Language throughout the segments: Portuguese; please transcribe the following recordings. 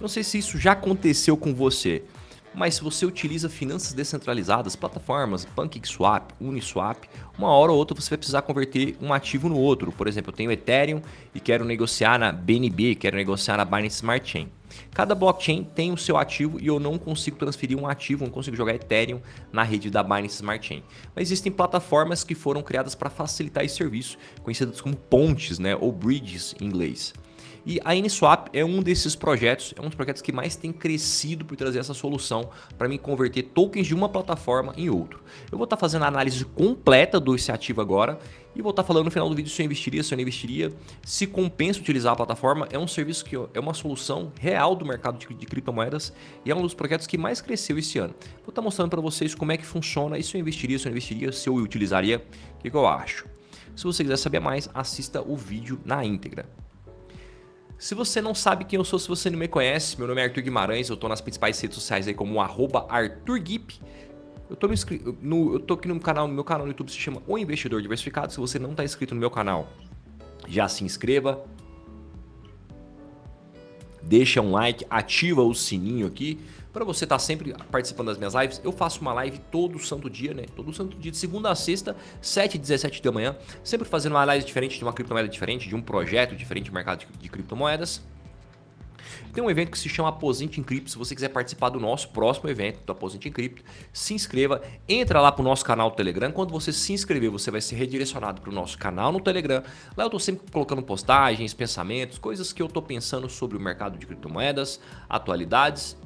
Não sei se isso já aconteceu com você, mas se você utiliza finanças descentralizadas, plataformas, PancakeSwap, Uniswap, uma hora ou outra você vai precisar converter um ativo no outro. Por exemplo, eu tenho Ethereum e quero negociar na BNB, quero negociar na Binance Smart Chain. Cada blockchain tem o seu ativo e eu não consigo transferir um ativo, não consigo jogar Ethereum na rede da Binance Smart Chain. Mas existem plataformas que foram criadas para facilitar esse serviço, conhecidas como pontes, né, ou bridges em inglês. E a Uniswap é um desses projetos, é um dos projetos que mais tem crescido por trazer essa solução para me converter tokens de uma plataforma em outro. Eu vou estar tá fazendo a análise completa desse ativo agora e vou estar tá falando no final do vídeo se eu investiria, se eu não investiria, se compensa utilizar a plataforma. É um serviço que é uma solução real do mercado de, de criptomoedas e é um dos projetos que mais cresceu esse ano. Vou estar tá mostrando para vocês como é que funciona e se eu investiria, se eu investiria, se eu utilizaria, o que, que eu acho. Se você quiser saber mais, assista o vídeo na íntegra. Se você não sabe quem eu sou, se você não me conhece, meu nome é Arthur Guimarães, eu estou nas principais redes sociais aí como ArthurGuip. Eu tô, no, no, eu tô aqui no canal, meu canal no YouTube se chama O Investidor Diversificado. Se você não está inscrito no meu canal, já se inscreva. Deixa um like, ativa o sininho aqui para você estar tá sempre participando das minhas lives, eu faço uma live todo santo dia, né? Todo santo dia, de segunda a sexta, 7 e 17 da manhã, sempre fazendo uma análise diferente de uma criptomoeda diferente, de um projeto diferente do mercado de, criptomoedas. Tem um evento que se chama Aposente em Cripto. Se você quiser participar do nosso próximo evento do Aposente em Cripto, se inscreva, entra lá para o nosso canal do Telegram. Quando você se inscrever, você vai ser redirecionado para o nosso canal no Telegram. Lá eu estou sempre colocando postagens, pensamentos, coisas que eu estou pensando sobre o mercado de criptomoedas, atualidades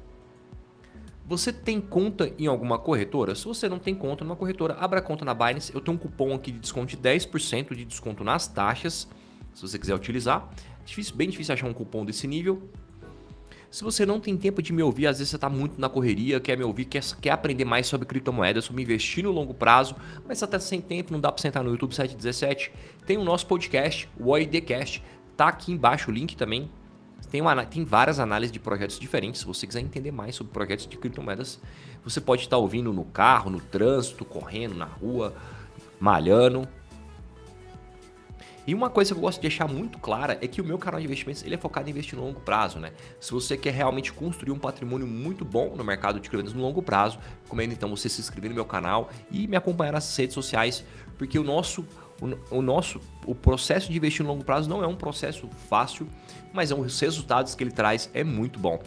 você tem conta em alguma corretora? Se você não tem conta numa corretora, abra conta na Binance. Eu tenho um cupom aqui de desconto de 10% de desconto nas taxas, se você quiser utilizar. Difícil, bem difícil achar um cupom desse nível. Se você não tem tempo de me ouvir, às vezes você está muito na correria, quer me ouvir, quer, quer aprender mais sobre criptomoedas, sobre investir no longo prazo, mas está sem tempo, não dá para sentar no YouTube 717. Tem o nosso podcast, o OIDcast, tá aqui embaixo o link também, tem, uma, tem várias análises de projetos diferentes. Se você quiser entender mais sobre projetos de criptomoedas, você pode estar ouvindo no carro, no trânsito, correndo na rua, malhando. E uma coisa que eu gosto de deixar muito clara é que o meu canal de investimentos ele é focado em investir no longo prazo, né? Se você quer realmente construir um patrimônio muito bom no mercado de criptomoedas no longo prazo, recomendo então você se inscrever no meu canal e me acompanhar nas redes sociais, porque o nosso o, nosso o processo de investir no longo prazo não é um processo fácil, mas é um, os resultados que ele traz é muito bom.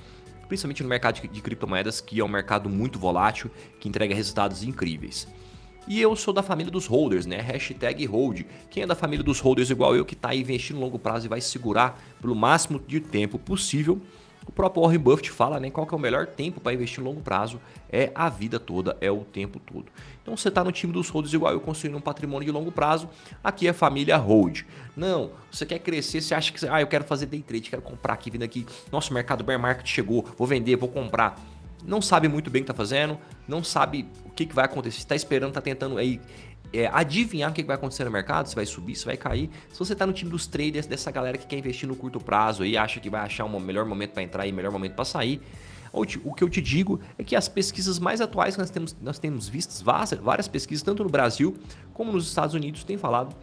Principalmente no mercado de, de criptomoedas, que é um mercado muito volátil, que entrega resultados incríveis. E eu sou da família dos holders, né? Hashtag hold. Quem é da família dos holders igual eu, que está investindo no longo prazo e vai segurar pelo máximo de tempo possível, o próprio Warren Buffett fala, né? Qual que é o melhor tempo para investir no longo prazo? É a vida toda, é o tempo todo. Então você está no time dos holders igual eu, construindo um patrimônio de longo prazo. Aqui é família hold. Não, você quer crescer, você acha que ah, eu quero fazer day trade, quero comprar aqui, vindo aqui. Nosso mercado bear market chegou, vou vender, vou comprar. Não sabe muito bem o que está fazendo, não sabe o que, que vai acontecer, está esperando, está tentando aí é, adivinhar o que vai acontecer no mercado, se vai subir, se vai cair. Se você está no time dos traders, dessa galera que quer investir no curto prazo e acha que vai achar um melhor momento para entrar e melhor momento para sair, o que eu te digo é que as pesquisas mais atuais que nós temos, nós temos vistas, várias pesquisas, tanto no Brasil como nos Estados Unidos, têm falado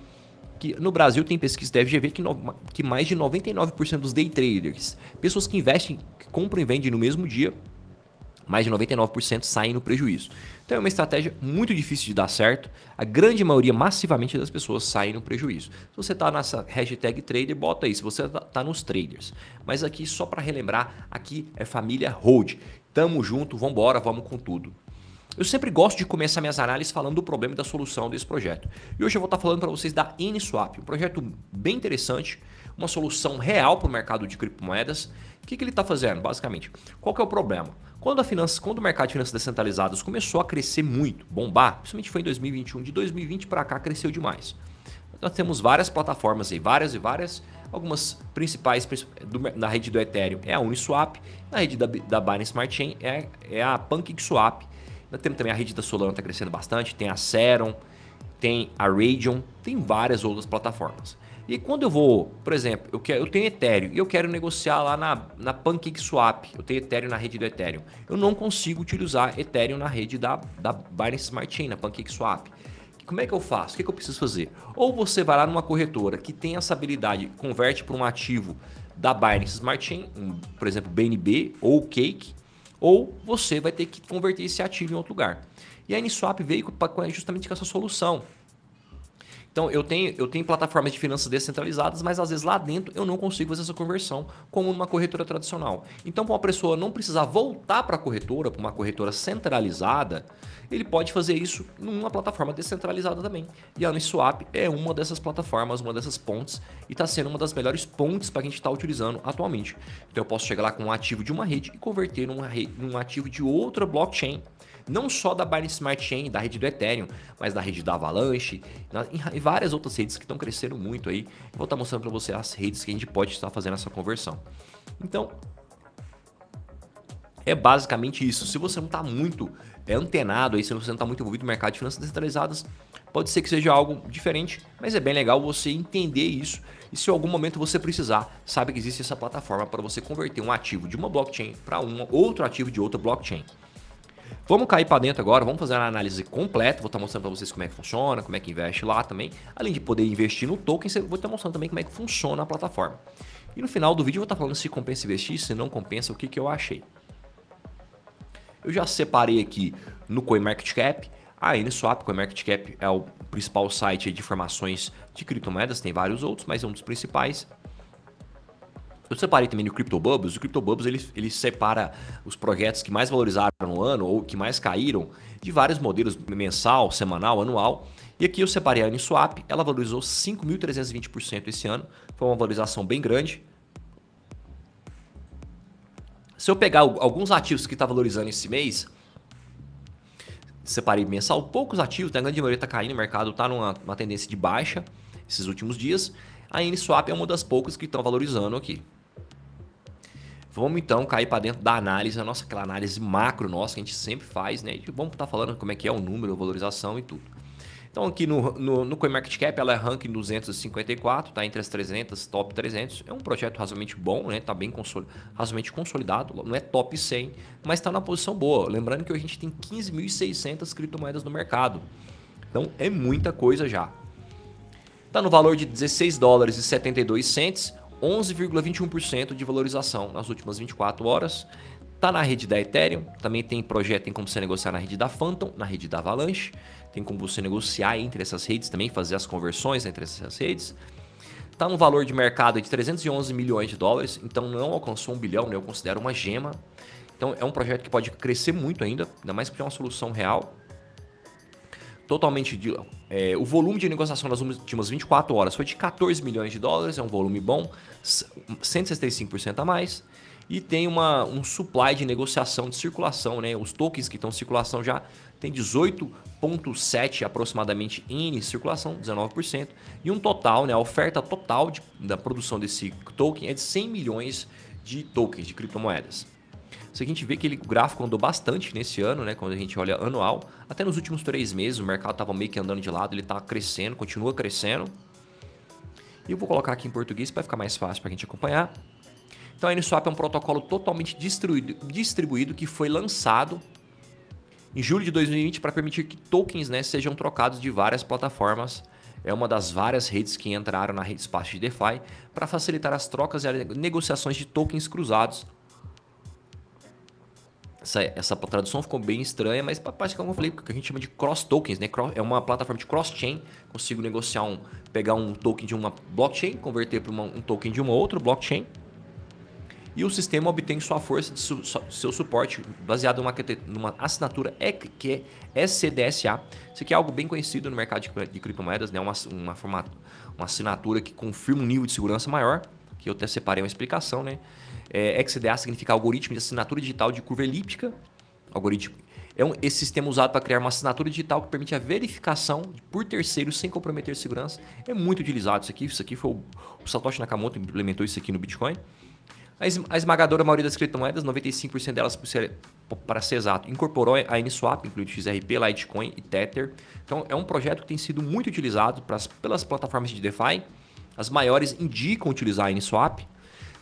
que no Brasil tem pesquisa da FGV que, no, que mais de 99% dos day traders, pessoas que investem, que compram e vendem no mesmo dia, mais de 99% saem no prejuízo. Então é uma estratégia muito difícil de dar certo. A grande maioria, massivamente das pessoas, saem no prejuízo. Se você está nessa hashtag trader, bota aí. Se você está tá nos traders. Mas aqui, só para relembrar, aqui é família Hold. Tamo junto, vamos embora, vamos com tudo. Eu sempre gosto de começar minhas análises falando do problema e da solução desse projeto. E hoje eu vou estar falando para vocês da N-Swap, um projeto bem interessante, uma solução real para o mercado de criptomoedas. O que, que ele está fazendo, basicamente? Qual que é o problema? Quando, a finança, quando o mercado de finanças descentralizadas começou a crescer muito, bombar, principalmente foi em 2021, de 2020 para cá cresceu demais. Nós temos várias plataformas aí, várias e várias, algumas principais do, na rede do Ethereum é a Uniswap, na rede da, da Binance Smart Chain é, é a PancakeSwap. Nós temos também a rede da Solana está crescendo bastante, tem a Serum, tem a Radeon, tem várias outras plataformas. E quando eu vou, por exemplo, eu, quero, eu tenho Ethereum e eu quero negociar lá na, na PancakeSwap, eu tenho Ethereum na rede do Ethereum, eu não consigo utilizar Ethereum na rede da, da Binance Smart Chain, na PancakeSwap. Como é que eu faço? O que, que eu preciso fazer? Ou você vai lá numa corretora que tem essa habilidade, converte para um ativo da Binance Smart Chain, um, por exemplo, BNB ou Cake, ou você vai ter que converter esse ativo em outro lugar. E a Uniswap veio justamente com essa solução. Então, eu tenho, eu tenho plataformas de finanças descentralizadas, mas às vezes lá dentro eu não consigo fazer essa conversão como numa corretora tradicional. Então, para uma pessoa não precisar voltar para a corretora, para uma corretora centralizada, ele pode fazer isso numa plataforma descentralizada também. E a Uniswap é uma dessas plataformas, uma dessas pontes, e está sendo uma das melhores pontes para a gente estar tá utilizando atualmente. Então, eu posso chegar lá com um ativo de uma rede e converter rede, num ativo de outra blockchain não só da Binance Smart Chain, da rede do Ethereum, mas da rede da Avalanche e várias outras redes que estão crescendo muito aí. Vou estar mostrando para você as redes que a gente pode estar fazendo essa conversão. Então, é basicamente isso. Se você não está muito é, antenado aí, se você não está muito envolvido no mercado de finanças descentralizadas, pode ser que seja algo diferente, mas é bem legal você entender isso. E se em algum momento você precisar, sabe que existe essa plataforma para você converter um ativo de uma blockchain para um outro ativo de outra blockchain. Vamos cair para dentro agora, vamos fazer uma análise completa, vou estar mostrando para vocês como é que funciona, como é que investe lá também. Além de poder investir no token, vou estar mostrando também como é que funciona a plataforma. E no final do vídeo eu vou estar falando se compensa investir, se não compensa, o que, que eu achei. Eu já separei aqui no CoinMarketCap, a Uniswap, CoinMarketCap é o principal site de informações de criptomoedas, tem vários outros, mas é um dos principais. Eu separei também no CryptoBubbles. O CryptoBubbles ele, ele separa os projetos que mais valorizaram no ano ou que mais caíram de vários modelos mensal, semanal, anual. E aqui eu separei a Uniswap, ela valorizou 5.320% esse ano. Foi uma valorização bem grande. Se eu pegar alguns ativos que está valorizando esse mês, separei mensal, poucos ativos, né? a grande maioria está caindo, o mercado está numa tendência de baixa esses últimos dias. A Uniswap é uma das poucas que estão valorizando aqui. Vamos então cair para dentro da análise, a nossa aquela análise macro nossa que a gente sempre faz, né? E vamos estar tá falando como é que é o número, a valorização e tudo. Então aqui no, no, no CoinMarketCap ela é ranking 254, tá entre as 300, top 300. É um projeto razoavelmente bom, né? Tá bem consoli razoavelmente consolidado, não é top 100, mas está na posição boa. Lembrando que a gente tem 15.600 criptomoedas no mercado. Então é muita coisa já. Está no valor de 16 dólares e 72 cents, 11,21% de valorização nas últimas 24 horas. Está na rede da Ethereum, também tem projeto, tem como você negociar na rede da Phantom, na rede da Avalanche, tem como você negociar entre essas redes também, fazer as conversões entre essas redes. Está no valor de mercado de 311 milhões de dólares, então não alcançou um bilhão, né? eu considero uma gema. Então é um projeto que pode crescer muito ainda, ainda mais porque é uma solução real totalmente de, é, o volume de negociação nas últimas 24 horas foi de 14 milhões de dólares, é um volume bom, 165% a mais. E tem uma, um supply de negociação de circulação, né? Os tokens que estão em circulação já tem 18,7 aproximadamente em circulação, 19%, e um total, né, a oferta total de, da produção desse token é de 100 milhões de tokens de criptomoedas. Se a gente vê que ele, o gráfico andou bastante nesse ano, né? Quando a gente olha anual, até nos últimos três meses o mercado estava meio que andando de lado, ele está crescendo, continua crescendo. E eu vou colocar aqui em português para ficar mais fácil para a gente acompanhar. Então a Uniswap é um protocolo totalmente distribuído, que foi lançado em julho de 2020 para permitir que tokens né, sejam trocados de várias plataformas. É uma das várias redes que entraram na rede espaço de DeFi para facilitar as trocas e negociações de tokens cruzados essa, essa tradução ficou bem estranha, mas parte como eu falei, que a gente chama de cross tokens, né? É uma plataforma de cross-chain. Consigo negociar um, pegar um token de uma blockchain, converter para um token de uma outra blockchain. E o sistema obtém sua força de su, seu suporte baseado numa, numa assinatura que é SCDSA. Isso aqui é algo bem conhecido no mercado de, de criptomoedas, né? Uma, uma, formato, uma assinatura que confirma um nível de segurança maior, que eu até separei uma explicação, né? É, XDA significa algoritmo de assinatura digital de curva elíptica. Algoritmo. É um, esse sistema usado para criar uma assinatura digital que permite a verificação por terceiros sem comprometer segurança. É muito utilizado isso aqui. Isso aqui foi o, o Satoshi Nakamoto implementou isso aqui no Bitcoin. A esmagadora maioria das criptomoedas, 95% delas, para ser exato, incorporou a Uniswap, incluindo XRP, Litecoin e Tether. Então, é um projeto que tem sido muito utilizado pelas plataformas de DeFi. As maiores indicam utilizar a Uniswap.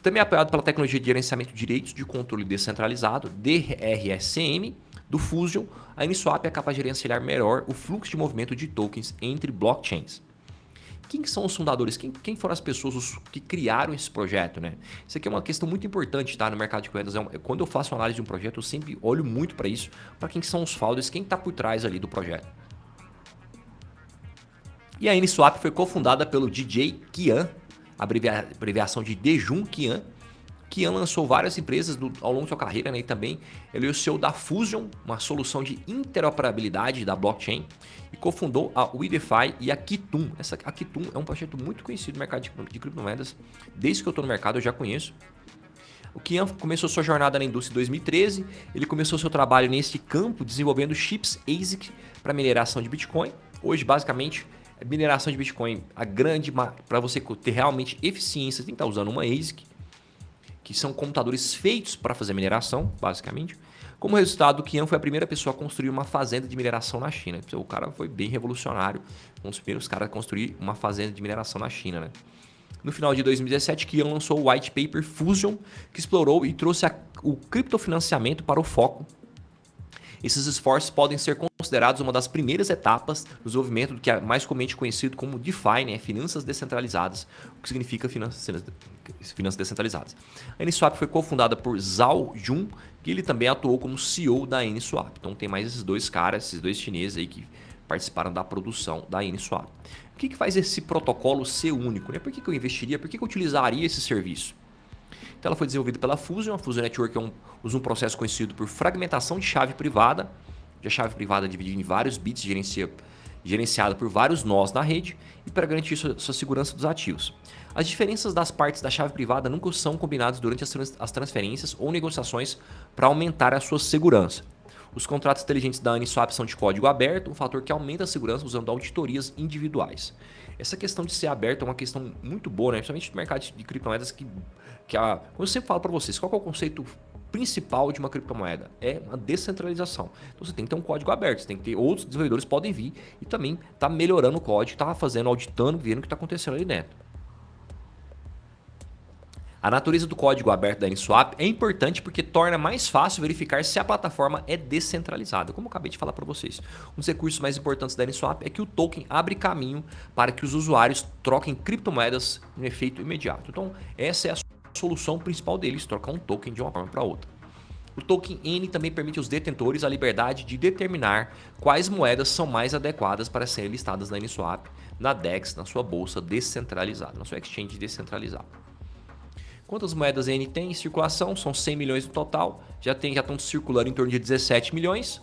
Também é apoiado pela tecnologia de gerenciamento de direitos de controle descentralizado, DRSM, do Fusion, a Uniswap é capaz de gerenciar melhor o fluxo de movimento de tokens entre blockchains. quem são os fundadores? Quem, quem foram as pessoas que criaram esse projeto, né? Isso aqui é uma questão muito importante, tá? No mercado de moedas. É quando eu faço análise de um projeto, eu sempre olho muito para isso, para quem são os founders, quem está por trás ali do projeto. E a Uniswap foi cofundada pelo DJ Kian, abreviação de Dejun Kian, Kian lançou várias empresas do, ao longo da sua carreira né, e também ele é o CEO da Fusion, uma solução de interoperabilidade da blockchain, e cofundou a WeDeFi e a Kitum. Essa, a Kitum é um projeto muito conhecido no mercado de, de criptomoedas, desde que eu estou no mercado eu já conheço. O Kian começou sua jornada na indústria em 2013, ele começou seu trabalho nesse campo desenvolvendo chips ASIC para mineração de Bitcoin. Hoje, basicamente, mineração de Bitcoin, a grande para você ter realmente eficiência, tem que estar tá usando uma ASIC que são computadores feitos para fazer mineração, basicamente. Como resultado, Qian foi a primeira pessoa a construir uma fazenda de mineração na China. O cara foi bem revolucionário, um dos primeiros caras a construir uma fazenda de mineração na China. Né? No final de 2017, Qian lançou o White Paper Fusion, que explorou e trouxe a, o criptofinanciamento para o foco esses esforços podem ser considerados uma das primeiras etapas do desenvolvimento do que é mais comumente conhecido como DeFi, né? finanças descentralizadas, o que significa finanças, finanças descentralizadas. A Uniswap foi cofundada por Zhao Jun, que ele também atuou como CEO da Uniswap. Então tem mais esses dois caras, esses dois chineses aí que participaram da produção da Uniswap. O que, que faz esse protocolo ser único? Né? Por que, que eu investiria? Por que, que eu utilizaria esse serviço? Então ela foi desenvolvida pela Fusion. A Fusion Network é um, usa um processo conhecido por fragmentação de chave privada. A chave privada dividida em vários bits, gerencia, gerenciada por vários nós na rede e para garantir sua, sua, segurança dos ativos. As diferenças das partes da chave privada nunca são combinadas durante as, as transferências ou negociações para aumentar a sua segurança. Os contratos inteligentes da Uniswap são de código aberto, um fator que aumenta a segurança usando auditorias individuais. Essa questão de ser aberto é uma questão muito boa, né? principalmente no mercado de criptomoedas que que a, como eu sempre falo para vocês, qual é o conceito principal de uma criptomoeda? É a descentralização. Então você tem que ter um código aberto, você tem que ter outros desenvolvedores podem vir e também tá melhorando o código, tá fazendo, auditando, vendo o que está acontecendo ali dentro. A natureza do código aberto da Uniswap é importante porque torna mais fácil verificar se a plataforma é descentralizada. Como eu acabei de falar para vocês, um dos recursos mais importantes da Uniswap é que o token abre caminho para que os usuários troquem criptomoedas no efeito imediato. Então, essa é a solução principal deles, trocar um token de uma forma para outra. O token N também permite aos detentores a liberdade de determinar quais moedas são mais adequadas para serem listadas na Uniswap, na DEX, na sua bolsa descentralizada, na sua exchange descentralizada. Quantas moedas N tem em circulação? São 100 milhões no total, já, tem, já estão circulando em torno de 17 milhões.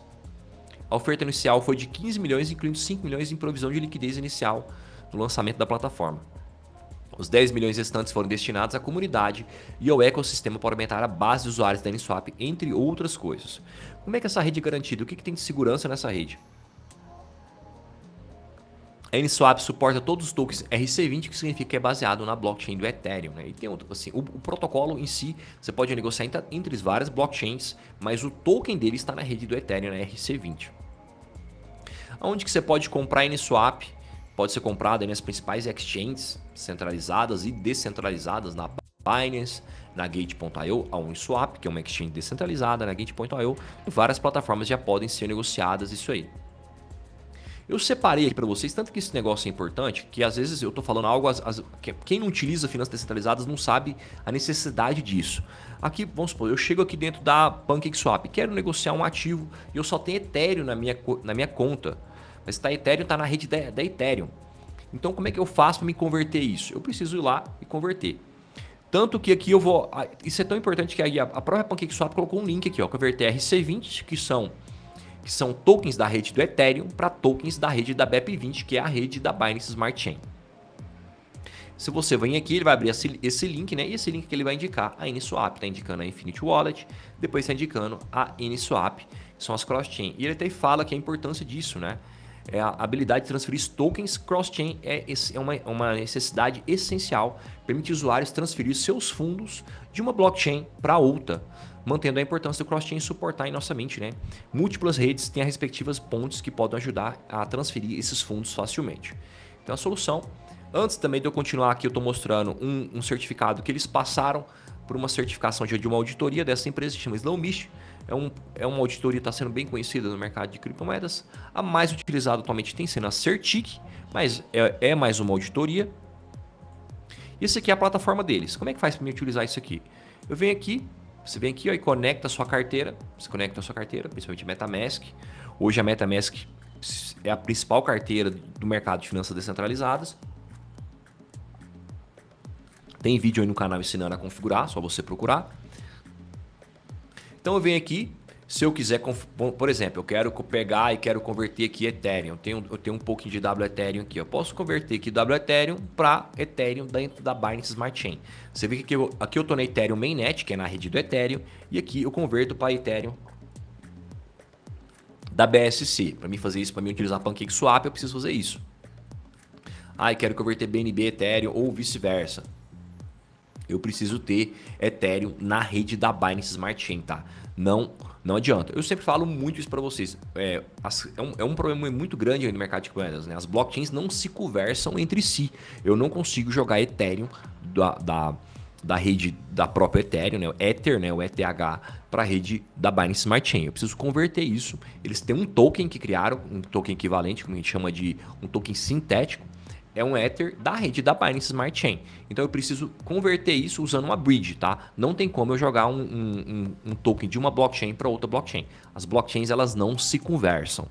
A oferta inicial foi de 15 milhões, incluindo 5 milhões em provisão de liquidez inicial no lançamento da plataforma. Os 10 milhões restantes foram destinados à comunidade e ao ecossistema para aumentar a base de usuários da Uniswap, entre outras coisas. Como é que essa rede é garantida? O que, que tem de segurança nessa rede? A Uniswap suporta todos os tokens RC20, que significa que é baseado na blockchain do Ethereum. Né? E tem outro, assim, o, o, protocolo em si, você pode negociar entre, entre várias blockchains, mas o token dele está na rede do Ethereum, na RC20. Onde que você pode comprar Uniswap? Pode ser comprada nas principais exchanges centralizadas e descentralizadas na Binance, na Gate.io, a Uniswap, que é uma exchange descentralizada, na Gate.io, várias plataformas já podem ser negociadas isso aí. Eu separei aqui para vocês, tanto que esse negócio é importante, que às vezes eu estou falando algo, as, as, que quem não utiliza finanças descentralizadas não sabe a necessidade disso. Aqui, vamos supor, eu chego aqui dentro da PancakeSwap, quero negociar um ativo e eu só tenho Ethereum na minha, na minha conta. Mas tá Ethereum está na rede da, da Ethereum. Então como é que eu faço para me converter isso? Eu preciso ir lá e converter. Tanto que aqui eu vou. Isso é tão importante que aí a própria PancakeSwap colocou um link aqui, ó, converter RC20, que são que são tokens da rede do Ethereum para tokens da rede da BEP20, que é a rede da Binance Smart Chain. Se você vem aqui, ele vai abrir esse, link, né? E esse link que ele vai indicar a Uniswap, está indicando a Infinity Wallet, depois está indicando a Uniswap, que são as cross-chain. E ele até fala que a importância disso, né? É a habilidade de transferir tokens cross-chain é, é uma, uma necessidade essencial, permite usuários transferir seus fundos de uma blockchain para outra, mantendo a importância do cross-chain suportar em nossa mente. Né? Múltiplas redes têm as respectivas pontes que podem ajudar a transferir esses fundos facilmente. Então a solução, antes também de eu continuar aqui, eu estou mostrando um, um certificado que eles passaram por uma certificação de uma auditoria dessa empresa que chama Slowmish, é, um, é uma auditoria que está sendo bem conhecida no mercado de criptomoedas. A mais utilizada atualmente tem sendo a Certic, mas é, é mais uma auditoria. Isso aqui é a plataforma deles. Como é que faz para mim utilizar isso aqui? Eu venho aqui, você vem aqui ó, e conecta a sua carteira. Você conecta a sua carteira, principalmente MetaMask. Hoje a MetaMask é a principal carteira do mercado de finanças descentralizadas. Tem vídeo aí no canal ensinando a configurar, só você procurar. Então eu venho aqui, se eu quiser, por exemplo, eu quero pegar e quero converter aqui Ethereum. Eu tenho, eu tenho um pouquinho de W Ethereum aqui. Eu posso converter aqui W Ethereum para Ethereum dentro da Binance Smart Chain. Você vê que aqui eu, aqui eu tô na Ethereum Mainnet, que é na rede do Ethereum, e aqui eu converto para Ethereum da BSC. Para mim fazer isso, para mim utilizar PancakeSwap, eu preciso fazer isso. Ah, eu quero converter BNB Ethereum ou vice-versa eu preciso ter Ethereum na rede da Binance Smart Chain, tá? Não, não adianta. Eu sempre falo muito isso para vocês. É, é, um, é, um, problema muito grande no mercado de moedas, né? As blockchains não se conversam entre si. Eu não consigo jogar Ethereum da, da, da rede da própria Ethereum, né? O Ether, né? O ETH, para a rede da Binance Smart Chain. Eu preciso converter isso. Eles têm um token que criaram, um token equivalente, como a gente chama de um token sintético é um Ether da rede da Binance Smart Chain. Então eu preciso converter isso usando uma bridge, tá? Não tem como eu jogar um, um, um token de uma blockchain para outra blockchain. As blockchains elas não se conversam.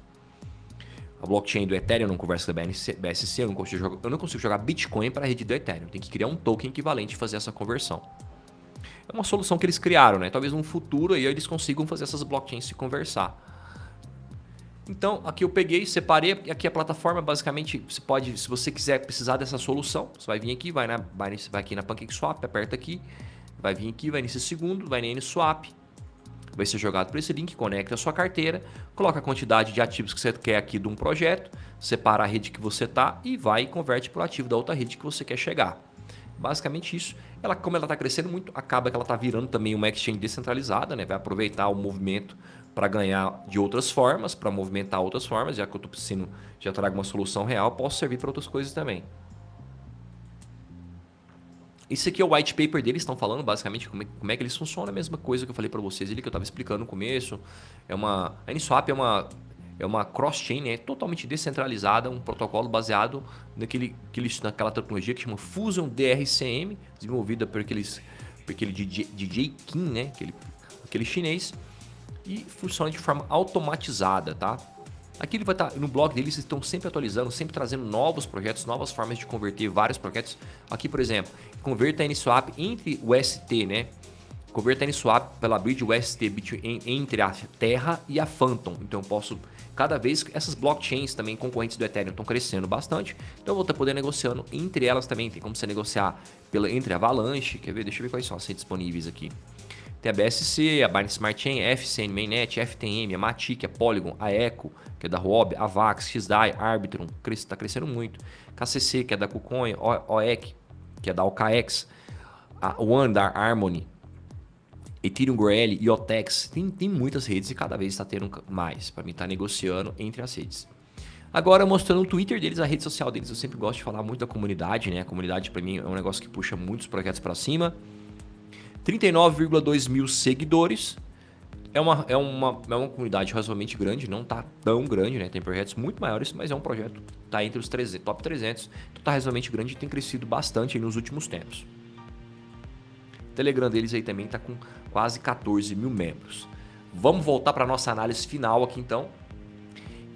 A blockchain do Ethereum não conversa com a BSC, eu não consigo jogar, eu não consigo jogar Bitcoin para a rede do Ethereum. Tem que criar um token equivalente e fazer essa conversão. É uma solução que eles criaram, né? Talvez no futuro aí eles consigam fazer essas blockchains se conversar. Então, aqui eu peguei, separei, aqui a plataforma, basicamente, você pode, se você quiser precisar dessa solução, você vai vir aqui, vai, na, vai, vai aqui na PancakeSwap, aperta aqui, vai vir aqui, vai nesse segundo, vai na Swap, vai ser jogado por esse link, conecta a sua carteira, coloca a quantidade de ativos que você quer aqui de um projeto, separa a rede que você está e vai e converte para o ativo da outra rede que você quer chegar. Basicamente isso. Ela, como ela está crescendo muito, acaba que ela está virando também uma exchange descentralizada, né? vai aproveitar o movimento para ganhar de outras formas, para movimentar outras formas, já que eu estou precisando, já trago uma solução real, posso servir para outras coisas também. Isso aqui é o white paper deles, estão falando basicamente como é, como é, que eles funcionam, a mesma coisa que eu falei para vocês ali, que eu estava explicando no começo. É uma, a Uniswap é uma, é uma cross-chain, né, totalmente descentralizada, um protocolo baseado naquele, aquele, naquela tecnologia que chama Fusion DRCM, desenvolvida por, aqueles, por aquele DJ, DJ Kim, né, aquele, aquele chinês e funciona de forma automatizada, tá? Aqui ele vai estar tá, no blog deles, eles estão sempre atualizando, sempre trazendo novos projetos, novas formas de converter vários projetos. Aqui, por exemplo, converta NSwap entre o ST, né? Converta NSwap pela bridge UST entre a Terra e a Phantom. Então eu posso cada vez essas blockchains também concorrentes do Ethereum estão crescendo bastante, então eu vou estar poder negociando entre elas também, tem como você negociar pela entre Avalanche, quer ver? Deixa eu ver quais são as disponíveis aqui. Tem a BSC, a Binance Smart Chain, FCN Mainnet, FTM, a Matic, a Polygon, a Echo, que é da Huobi, a Vax, XDAI, Arbitrum, está crescendo muito. KCC, que é da KuCoin, OEC, que é da OKX, a One da Harmony, Ethereum GRL, IOTEX, tem, tem muitas redes e cada vez está tendo mais para mim estar tá negociando entre as redes. Agora mostrando o Twitter deles, a rede social deles, eu sempre gosto de falar muito da comunidade, né? A comunidade para mim é um negócio que puxa muitos projetos para cima. 39,2 mil seguidores. É uma, é, uma, é uma comunidade razoavelmente grande, não tá tão grande, né? Tem projetos muito maiores, mas é um projeto tá entre os 300, top 300. Então tá razoavelmente grande e tem crescido bastante nos últimos tempos. O Telegram deles aí também tá com quase 14 mil membros. Vamos voltar para nossa análise final aqui então.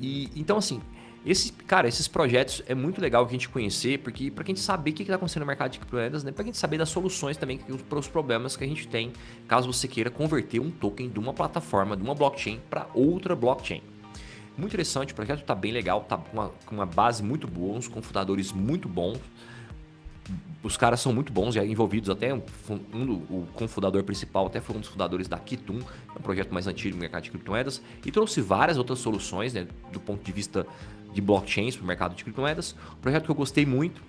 E então assim, esse, cara, esses projetos é muito legal a gente conhecer, porque para a gente saber o que está acontecendo no mercado de criptomoedas, né? para a gente saber das soluções também para os problemas que a gente tem, caso você queira converter um token de uma plataforma, de uma blockchain para outra blockchain. Muito interessante, o projeto está bem legal, está com uma, uma base muito boa, uns confundadores muito bons. Os caras são muito bons, já envolvidos até um, o cofundador principal até foi um dos fundadores da Kitum, é um projeto mais antigo no mercado de criptomoedas, e trouxe várias outras soluções, né, do ponto de vista de blockchains para o mercado de criptomoedas. Um projeto que eu gostei muito,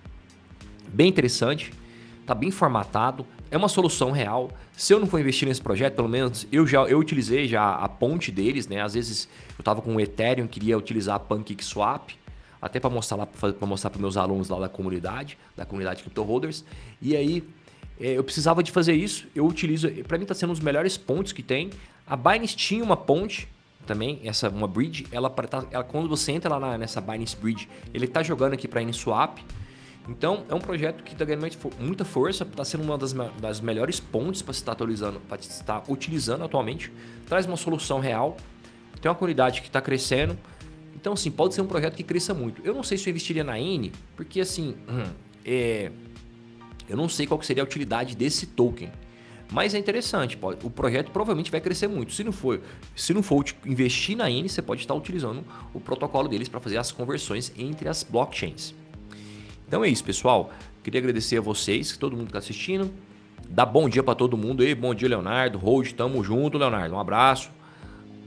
bem interessante, está bem formatado, é uma solução real. Se eu não for investir nesse projeto, pelo menos eu já eu utilizei já a ponte deles, né? Às vezes eu estava com o Ethereum, queria utilizar a PancakeSwap, até para mostrar lá para mostrar para meus alunos lá da comunidade, da comunidade Crypto Holders. E aí é, eu precisava de fazer isso, eu utilizo, para mim está sendo um dos melhores pontos que tem. A Binance tinha uma ponte também, essa uma bridge, ela, tá, ela quando você entra lá na, nessa Binance Bridge, ele está jogando aqui para Uniswap. Então é um projeto que está ganhando muita força, está sendo uma das, das melhores pontes para estar atualizando, para estar utilizando atualmente. Traz uma solução real, tem uma comunidade que está crescendo. Então, assim, pode ser um projeto que cresça muito. Eu não sei se eu investiria na N, porque assim, é, eu não sei qual seria a utilidade desse token. Mas é interessante, pode, o projeto provavelmente vai crescer muito. Se não for, se não for investir na N, você pode estar utilizando o protocolo deles para fazer as conversões entre as blockchains. Então é isso, pessoal. Queria agradecer a vocês, todo mundo que está assistindo. Dá bom dia para todo mundo aí. Bom dia, Leonardo. Hold, tamo junto, Leonardo. Um abraço.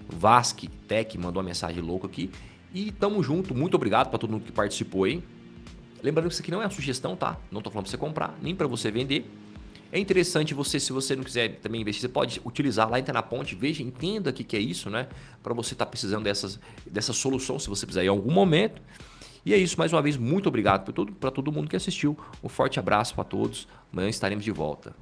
Vasque Tech mandou uma mensagem louca aqui. E tamo junto. Muito obrigado para todo mundo que participou aí. Lembrando que isso aqui não é uma sugestão, tá? Não tô falando para você comprar, nem para você vender. É interessante você, se você não quiser também investir, você pode utilizar lá, entra na ponte, veja, entenda o que, que é isso, né? Para você estar tá precisando dessas, dessa solução, se você precisar em algum momento. E é isso, mais uma vez, muito obrigado para todo, todo mundo que assistiu. Um forte abraço para todos. Amanhã estaremos de volta.